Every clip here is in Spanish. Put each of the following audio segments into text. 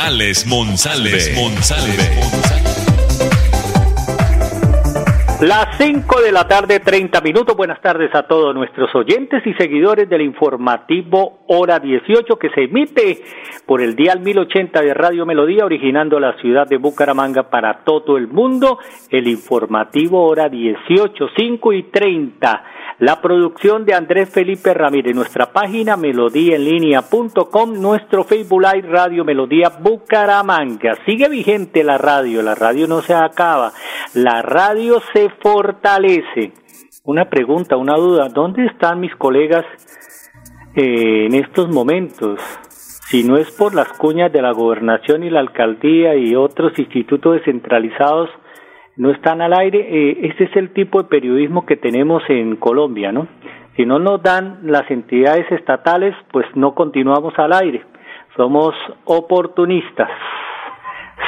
Alex Monsalve. Las 5 de la tarde, 30 minutos. Buenas tardes a todos nuestros oyentes y seguidores del informativo Hora 18 que se emite por el dial 1080 de Radio Melodía, originando la ciudad de Bucaramanga para todo el mundo. El informativo Hora 18, 5 y 30 la producción de Andrés Felipe Ramírez, nuestra página melodíaenlínea.com, nuestro Facebook Live Radio Melodía Bucaramanga. Sigue vigente la radio, la radio no se acaba, la radio se fortalece. Una pregunta, una duda, ¿dónde están mis colegas eh, en estos momentos? Si no es por las cuñas de la gobernación y la alcaldía y otros institutos descentralizados, no están al aire. Eh, este es el tipo de periodismo que tenemos en Colombia, ¿no? Si no nos dan las entidades estatales, pues no continuamos al aire. Somos oportunistas.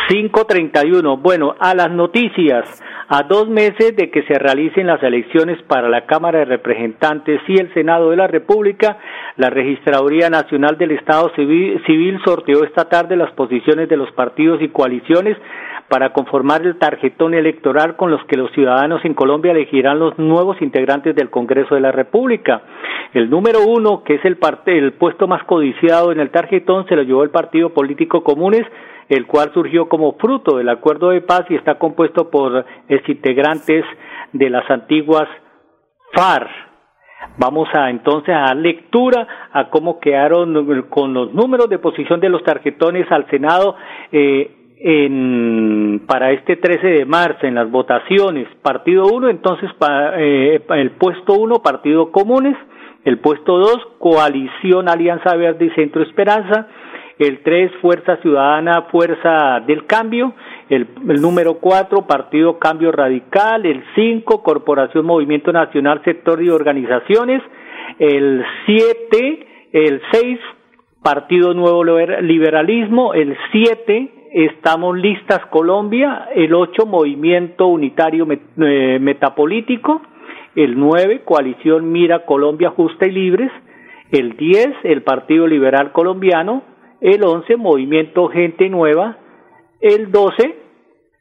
531. Bueno, a las noticias. A dos meses de que se realicen las elecciones para la Cámara de Representantes y el Senado de la República, la Registraduría Nacional del Estado Civil, Civil sorteó esta tarde las posiciones de los partidos y coaliciones para conformar el tarjetón electoral con los que los ciudadanos en Colombia elegirán los nuevos integrantes del Congreso de la República. El número uno, que es el, el puesto más codiciado en el tarjetón, se lo llevó el Partido Político Comunes, el cual surgió como fruto del acuerdo de paz y está compuesto por integrantes de las antiguas FARC. Vamos a entonces a lectura a cómo quedaron con los números de posición de los tarjetones al Senado. Eh, en, para este 13 de marzo en las votaciones. Partido 1, entonces eh, el puesto 1, Partido Comunes. El puesto 2, Coalición Alianza Verde y Centro Esperanza. El 3, Fuerza Ciudadana, Fuerza del Cambio. El, número 4, Partido Cambio Radical. El 5, Corporación Movimiento Nacional, Sector y Organizaciones. El 7, el 6, Partido Nuevo Liberalismo. El 7, Estamos listas Colombia, el 8 Movimiento Unitario eh, Metapolítico, el 9 Coalición Mira Colombia Justa y Libres, el 10 el Partido Liberal Colombiano, el 11 Movimiento Gente Nueva, el 12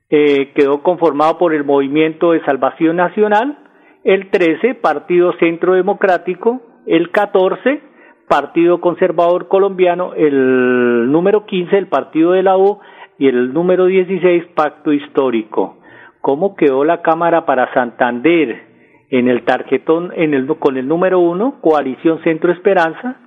eh, quedó conformado por el Movimiento de Salvación Nacional, el 13 Partido Centro Democrático, el 14 Partido Conservador Colombiano, el número 15 el Partido de la U. Y el número 16, Pacto Histórico. ¿Cómo quedó la Cámara para Santander? En el tarjetón, en el, con el número 1, Coalición Centro Esperanza,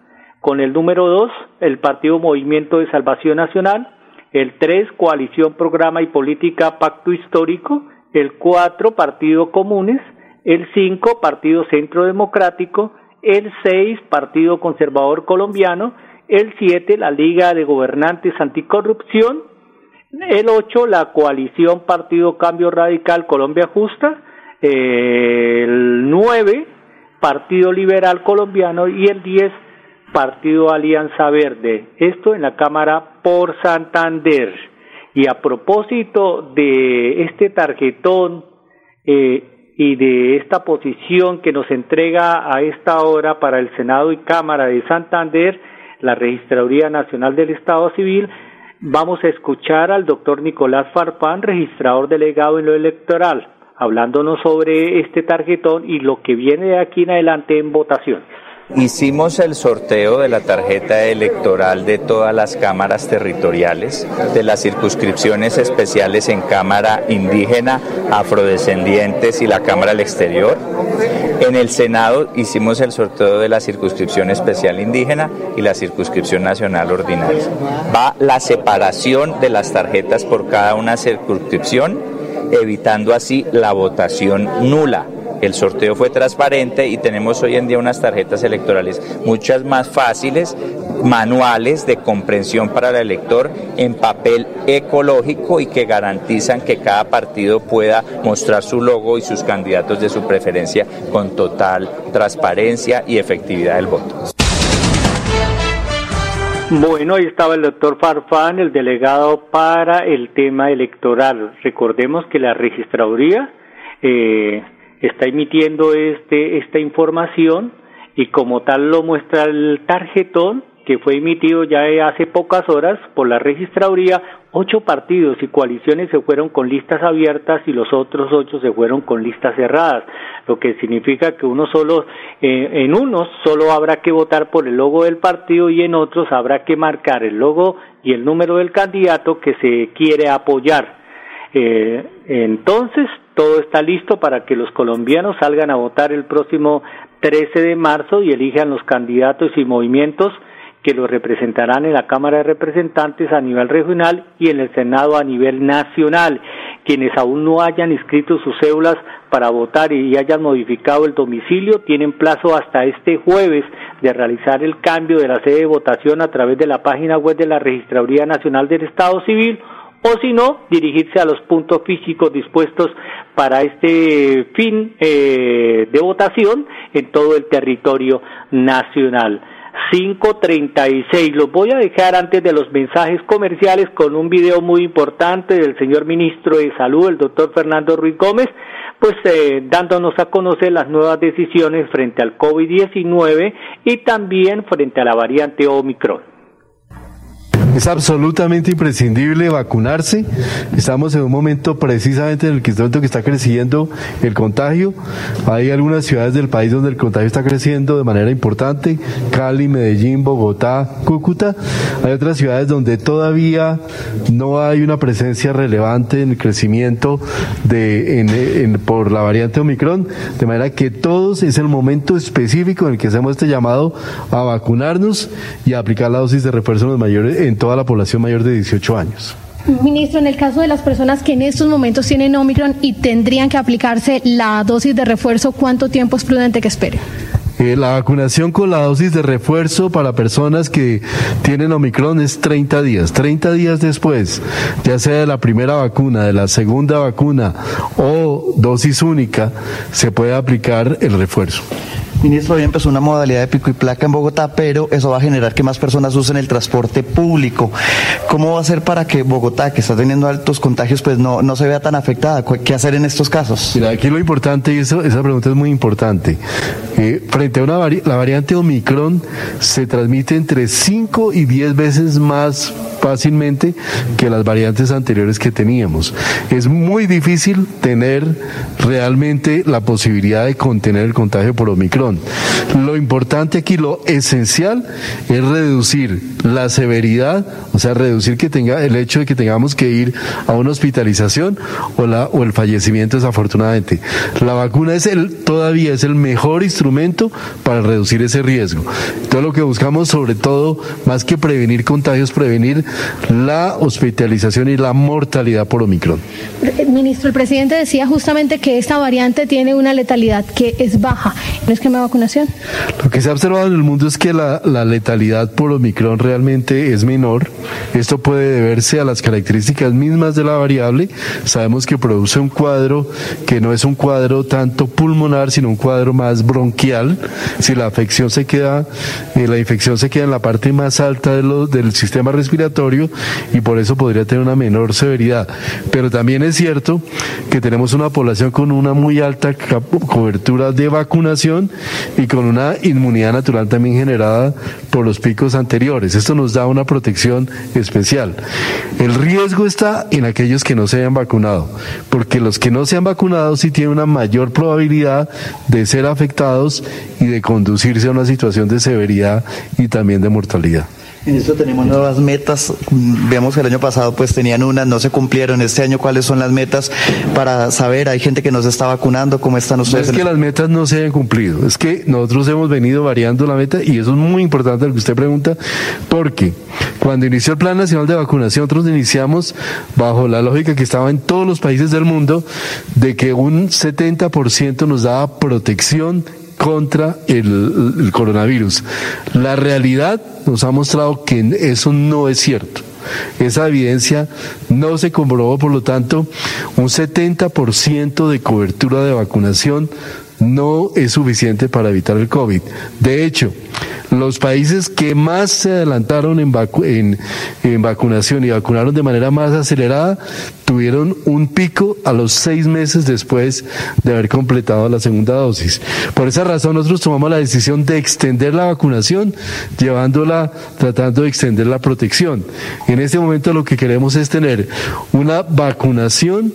con el número 2, el Partido Movimiento de Salvación Nacional, el 3, Coalición Programa y Política Pacto Histórico, el 4, Partido Comunes, el 5, Partido Centro Democrático, el 6, Partido Conservador Colombiano, el 7, la Liga de Gobernantes Anticorrupción, el 8, la coalición Partido Cambio Radical Colombia Justa. el 9, Partido Liberal Colombiano. Y el 10, Partido Alianza Verde. Esto en la Cámara por Santander. Y a propósito de este tarjetón eh, y de esta posición que nos entrega a esta hora para el Senado y Cámara de Santander, la Registraduría Nacional del Estado Civil, Vamos a escuchar al doctor Nicolás Farfán, registrador delegado en lo electoral, hablándonos sobre este tarjetón y lo que viene de aquí en adelante en votación. Hicimos el sorteo de la tarjeta electoral de todas las cámaras territoriales, de las circunscripciones especiales en Cámara Indígena, Afrodescendientes y la Cámara del Exterior. En el Senado hicimos el sorteo de la circunscripción especial indígena y la circunscripción nacional ordinaria. Va la separación de las tarjetas por cada una circunscripción, evitando así la votación nula el sorteo fue transparente y tenemos hoy en día unas tarjetas electorales muchas más fáciles manuales de comprensión para el elector en papel ecológico y que garantizan que cada partido pueda mostrar su logo y sus candidatos de su preferencia con total transparencia y efectividad del voto. Bueno, ahí estaba el doctor Farfán, el delegado para el tema electoral. Recordemos que la registraduría eh, está emitiendo este, esta información y como tal lo muestra el tarjetón que fue emitido ya hace pocas horas por la registraduría, ocho partidos y coaliciones se fueron con listas abiertas y los otros ocho se fueron con listas cerradas, lo que significa que uno solo, eh, en unos solo habrá que votar por el logo del partido y en otros habrá que marcar el logo y el número del candidato que se quiere apoyar. Eh, entonces, todo está listo para que los colombianos salgan a votar el próximo 13 de marzo y elijan los candidatos y movimientos que los representarán en la Cámara de Representantes a nivel regional y en el Senado a nivel nacional. Quienes aún no hayan inscrito sus cédulas para votar y hayan modificado el domicilio tienen plazo hasta este jueves de realizar el cambio de la sede de votación a través de la página web de la Registraduría Nacional del Estado Civil o si no, dirigirse a los puntos físicos dispuestos para este fin eh, de votación en todo el territorio nacional. 536. Los voy a dejar antes de los mensajes comerciales con un video muy importante del señor ministro de Salud, el doctor Fernando Ruiz Gómez, pues eh, dándonos a conocer las nuevas decisiones frente al COVID-19 y también frente a la variante Omicron. Es absolutamente imprescindible vacunarse. Estamos en un momento precisamente en el que está creciendo el contagio. Hay algunas ciudades del país donde el contagio está creciendo de manera importante. Cali, Medellín, Bogotá, Cúcuta. Hay otras ciudades donde todavía no hay una presencia relevante en el crecimiento de, por la variante Omicron. De manera que todos es el momento específico en el que hacemos este llamado a vacunarnos y a aplicar la dosis de refuerzo en los mayores en toda la población mayor de 18 años. Ministro, en el caso de las personas que en estos momentos tienen Omicron y tendrían que aplicarse la dosis de refuerzo, ¿cuánto tiempo es prudente que espere? Eh, la vacunación con la dosis de refuerzo para personas que tienen Omicron es 30 días. 30 días después, ya sea de la primera vacuna, de la segunda vacuna o dosis única, se puede aplicar el refuerzo. Ministro, hoy empezó una modalidad de pico y placa en Bogotá, pero eso va a generar que más personas usen el transporte público. ¿Cómo va a ser para que Bogotá, que está teniendo altos contagios, pues no, no se vea tan afectada? ¿Qué hacer en estos casos? Mira, aquí lo importante, y eso, esa pregunta es muy importante. Eh, frente a una la variante Omicron, se transmite entre 5 y 10 veces más fácilmente que las variantes anteriores que teníamos. Es muy difícil tener realmente la posibilidad de contener el contagio por Omicron. Lo importante aquí, lo esencial, es reducir la severidad, o sea, reducir que tenga el hecho de que tengamos que ir a una hospitalización o, el fallecimiento desafortunadamente. La vacuna es el, todavía es el mejor instrumento para reducir ese riesgo. Todo lo que buscamos, sobre todo, más que prevenir contagios, prevenir la hospitalización y la mortalidad por Omicron. Ministro, el presidente decía justamente que esta variante tiene una letalidad que es baja en el esquema de vacunación. Lo que se ha observado en el mundo es que la, letalidad por Omicron realmente es menor. Esto puede deberse a las características mismas de la variable. Sabemos que produce un cuadro que no es un cuadro tanto pulmonar, sino un cuadro más bronquial. Si la afección se queda, eh, la infección se queda en la parte más alta de lo, del sistema respiratorio y por eso podría tener una menor severidad. Pero también es cierto que tenemos una población con una muy alta cobertura de vacunación y con una inmunidad natural también generada por los picos anteriores. Esto nos da una protección especial. El riesgo está en aquellos que no se hayan vacunado, porque los que no se han vacunado sí tienen una mayor probabilidad de ser afectados y de conducirse a una situación de severidad y también de mortalidad. En esto tenemos nuevas metas. Vemos que el año pasado pues tenían unas, no se cumplieron. Este año, ¿cuáles son las metas para saber? Hay gente que nos está vacunando. ¿Cómo están ustedes? No es que las metas no se hayan cumplido. Es que nosotros hemos venido variando la meta y eso es muy importante lo que usted pregunta, porque cuando inició el Plan Nacional de Vacunación, nosotros iniciamos bajo la lógica que estaba en todos los países del mundo de que un 70% nos daba protección contra el, coronavirus. La realidad nos ha mostrado que eso no es cierto. Esa evidencia no se comprobó, por lo tanto, un 70% de cobertura de vacunación no es suficiente para evitar el COVID. De hecho, los países que más se adelantaron en, vacunación y vacunaron de manera más acelerada tuvieron un pico a los seis meses después de haber completado la segunda dosis. Por esa razón nosotros tomamos la decisión de extender la vacunación, llevándola, tratando de extender la protección. En este momento lo que queremos es tener una vacunación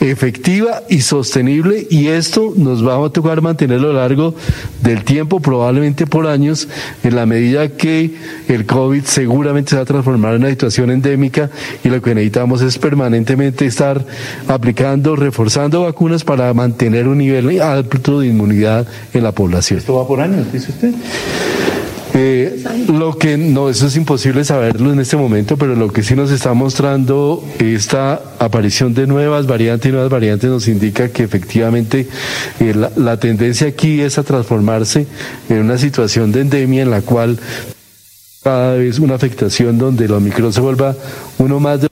efectiva y sostenible y esto nos va a tocar mantenerlo a lo largo del tiempo, probablemente por años, en la medida que el COVID seguramente se va a transformar en una situación endémica y lo que necesitamos es permanentemente estar aplicando, reforzando vacunas para mantener un nivel alto de inmunidad en la población. ¿Esto va por años, dice usted? Eh, lo que no, eso es imposible saberlo en este momento, pero lo que sí nos está mostrando esta aparición de nuevas variantes y nuevas variantes nos indica que efectivamente eh, la, la tendencia aquí es a transformarse en una situación de endemia en la cual cada vez una afectación donde el Omicron se vuelva uno más de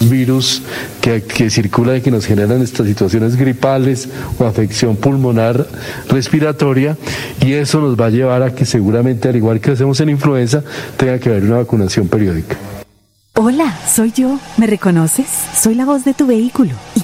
virus que, que circula y que nos generan estas situaciones gripales o afección pulmonar respiratoria y eso nos va a llevar a que seguramente al igual que hacemos en influenza tenga que haber una vacunación periódica. Hola, soy yo. ¿Me reconoces? Soy la voz de tu vehículo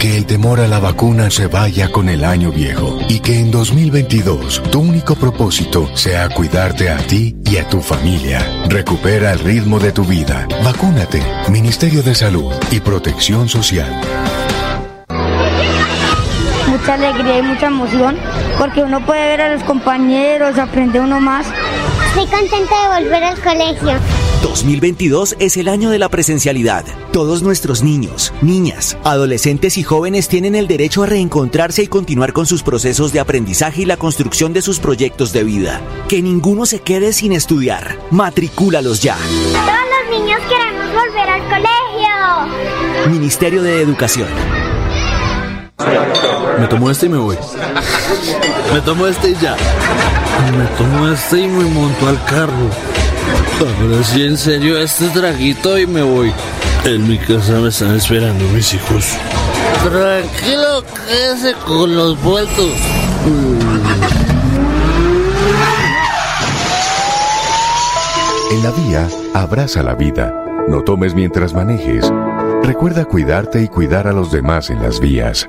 Que el temor a la vacuna se vaya con el año viejo y que en 2022 tu único propósito sea cuidarte a ti y a tu familia. Recupera el ritmo de tu vida. Vacúnate. Ministerio de Salud y Protección Social. Mucha alegría y mucha emoción porque uno puede ver a los compañeros, aprende uno más. Estoy contenta de volver al colegio. 2022 es el año de la presencialidad. Todos nuestros niños, niñas, adolescentes y jóvenes tienen el derecho a reencontrarse y continuar con sus procesos de aprendizaje y la construcción de sus proyectos de vida. Que ninguno se quede sin estudiar. Matricúlalos ya. Todos los niños queremos volver al colegio. Ministerio de Educación. Me tomo este y me voy. Me tomo este y ya. Me tomo este y me monto al carro. Ahora sí, en serio, este traguito y me voy. En mi casa me están esperando mis hijos. Tranquilo, quédese con los vueltos. En la vía, abraza la vida. No tomes mientras manejes. Recuerda cuidarte y cuidar a los demás en las vías.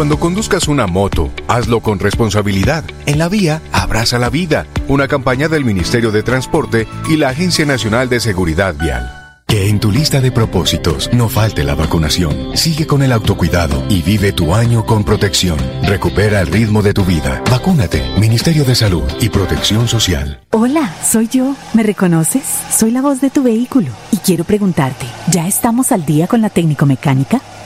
Cuando conduzcas una moto, hazlo con responsabilidad. En la vía, abraza la vida. Una campaña del Ministerio de Transporte y la Agencia Nacional de Seguridad Vial. Que en tu lista de propósitos no falte la vacunación. Sigue con el autocuidado y vive tu año con protección. Recupera el ritmo de tu vida. Vacúnate. Ministerio de Salud y Protección Social. Hola, soy yo. ¿Me reconoces? Soy la voz de tu vehículo y quiero preguntarte, ¿ya estamos al día con la técnico mecánica?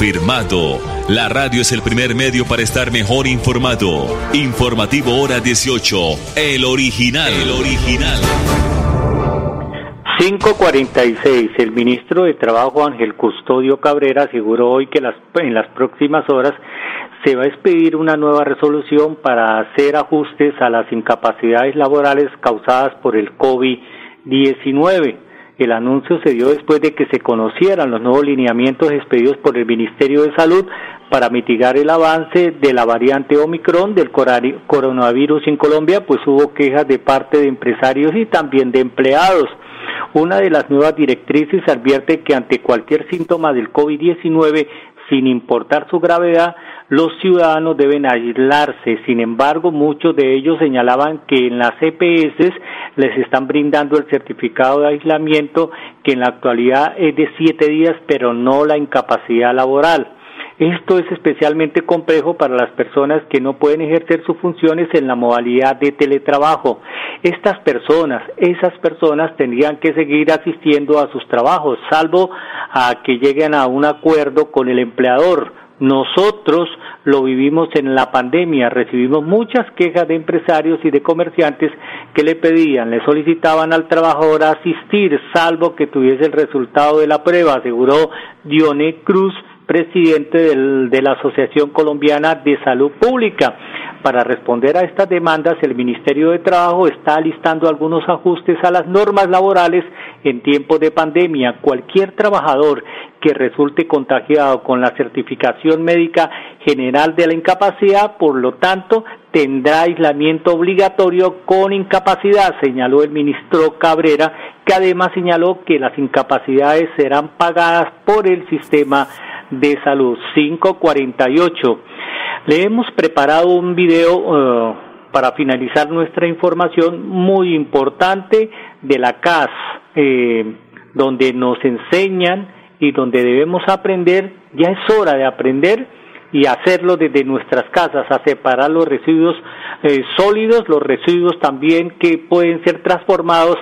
Confirmado. La radio es el primer medio para estar mejor informado. Informativo Hora 18. El original. El original. 546. El ministro de Trabajo Ángel Custodio Cabrera aseguró hoy que en las próximas horas se va a expedir una nueva resolución para hacer ajustes a las incapacidades laborales causadas por el COVID-19. El anuncio se dio después de que se conocieran los nuevos lineamientos expedidos por el Ministerio de Salud para mitigar el avance de la variante Omicron del coronavirus en Colombia, pues hubo quejas de parte de empresarios y también de empleados. Una de las nuevas directrices advierte que ante cualquier síntoma del COVID-19, sin importar su gravedad, los ciudadanos deben aislarse. Sin embargo, muchos de ellos señalaban que en las EPS les están brindando el certificado de aislamiento que en la actualidad es de siete días, pero no la incapacidad laboral. Esto es especialmente complejo para las personas que no pueden ejercer sus funciones en la modalidad de teletrabajo. Estas personas, esas personas tendrían que seguir asistiendo a sus trabajos, salvo a que lleguen a un acuerdo con el empleador. Nosotros lo vivimos en la pandemia, recibimos muchas quejas de empresarios y de comerciantes que le pedían, le solicitaban al trabajador asistir, salvo que tuviese el resultado de la prueba, aseguró Dione Cruz, presidente de la Asociación Colombiana de Salud Pública. Para responder a estas demandas, el Ministerio de Trabajo está alistando algunos ajustes a las normas laborales en tiempos de pandemia. Cualquier trabajador que resulte contagiado con la certificación médica general de la incapacidad, por lo tanto, tendrá aislamiento obligatorio con incapacidad, señaló el ministro Cabrera, que además señaló que las incapacidades serán pagadas por el sistema de salud 548. Le hemos preparado un video uh, para finalizar nuestra información muy importante de la CAS, eh, donde nos enseñan y donde debemos aprender, ya es hora de aprender y hacerlo desde nuestras casas, a separar los residuos eh, sólidos, los residuos también que pueden ser transformados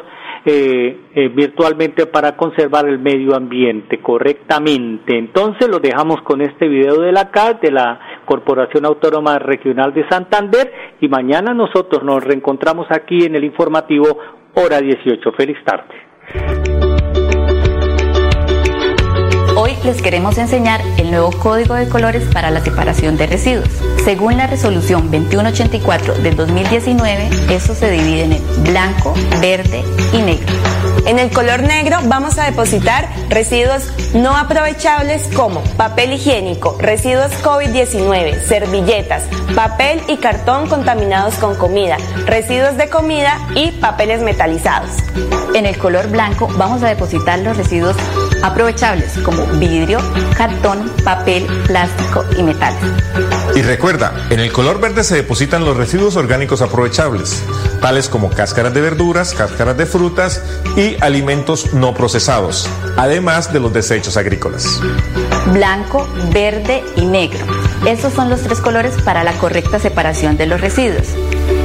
eh, eh, virtualmente para conservar el medio ambiente correctamente. Entonces lo dejamos con este video de la CAD, de la Corporación Autónoma Regional de Santander, y mañana nosotros nos reencontramos aquí en el informativo Hora 18. Feliz tarde. Hoy les queremos enseñar el nuevo código de colores para la separación de residuos. Según la resolución 2184 del 2019, eso se divide en blanco, verde y negro. En el color negro vamos a depositar residuos no aprovechables como papel higiénico, residuos COVID-19, servilletas, papel y cartón contaminados con comida, residuos de comida y papeles metalizados. En el color blanco vamos a depositar los residuos aprovechables como vidrio, cartón, papel, plástico y metal. Y recuerda, en el color verde se depositan los residuos orgánicos aprovechables, tales como cáscaras de verduras, cáscaras de frutas y alimentos no procesados, además de los desechos agrícolas. Blanco, verde y negro. Esos son los tres colores para la correcta separación de los residuos.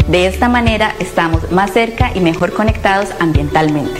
De esta manera estamos más cerca y mejor conectados ambientalmente.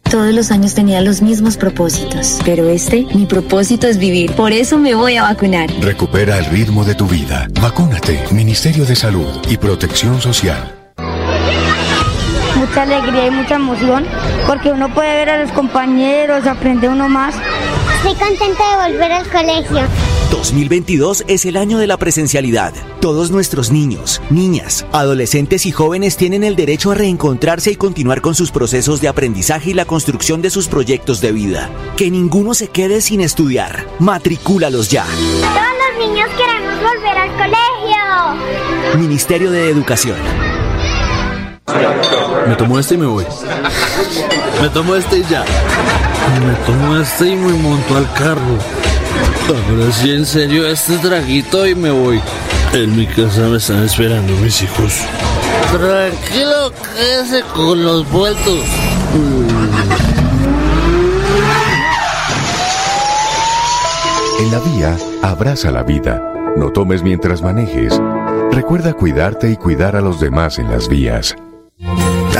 Todos los años tenía los mismos propósitos, pero este, mi propósito es vivir. Por eso me voy a vacunar. Recupera el ritmo de tu vida. Vacúnate. Ministerio de Salud y Protección Social. Mucha alegría y mucha emoción, porque uno puede ver a los compañeros, aprende uno más. Estoy contenta de volver al colegio. 2022 es el año de la presencialidad. Todos nuestros niños, niñas, adolescentes y jóvenes tienen el derecho a reencontrarse y continuar con sus procesos de aprendizaje y la construcción de sus proyectos de vida. Que ninguno se quede sin estudiar. Matricúlalos ya. Todos los niños queremos volver al colegio. Ministerio de Educación. Me tomo este y me voy. Me tomo este y ya. Me tomo este y me monto al carro. Ahora sí, en serio, este traguito y me voy. En mi casa me están esperando mis hijos. Tranquilo, quédese con los vueltos. En la vía, abraza la vida. No tomes mientras manejes. Recuerda cuidarte y cuidar a los demás en las vías.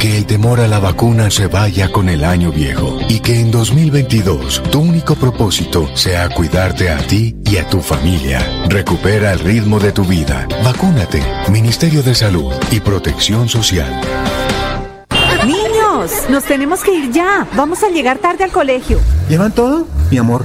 Que el temor a la vacuna se vaya con el año viejo y que en 2022 tu único propósito sea cuidarte a ti y a tu familia. Recupera el ritmo de tu vida. Vacúnate. Ministerio de Salud y Protección Social. Niños, nos tenemos que ir ya. Vamos a llegar tarde al colegio. ¿Llevan todo? Mi amor,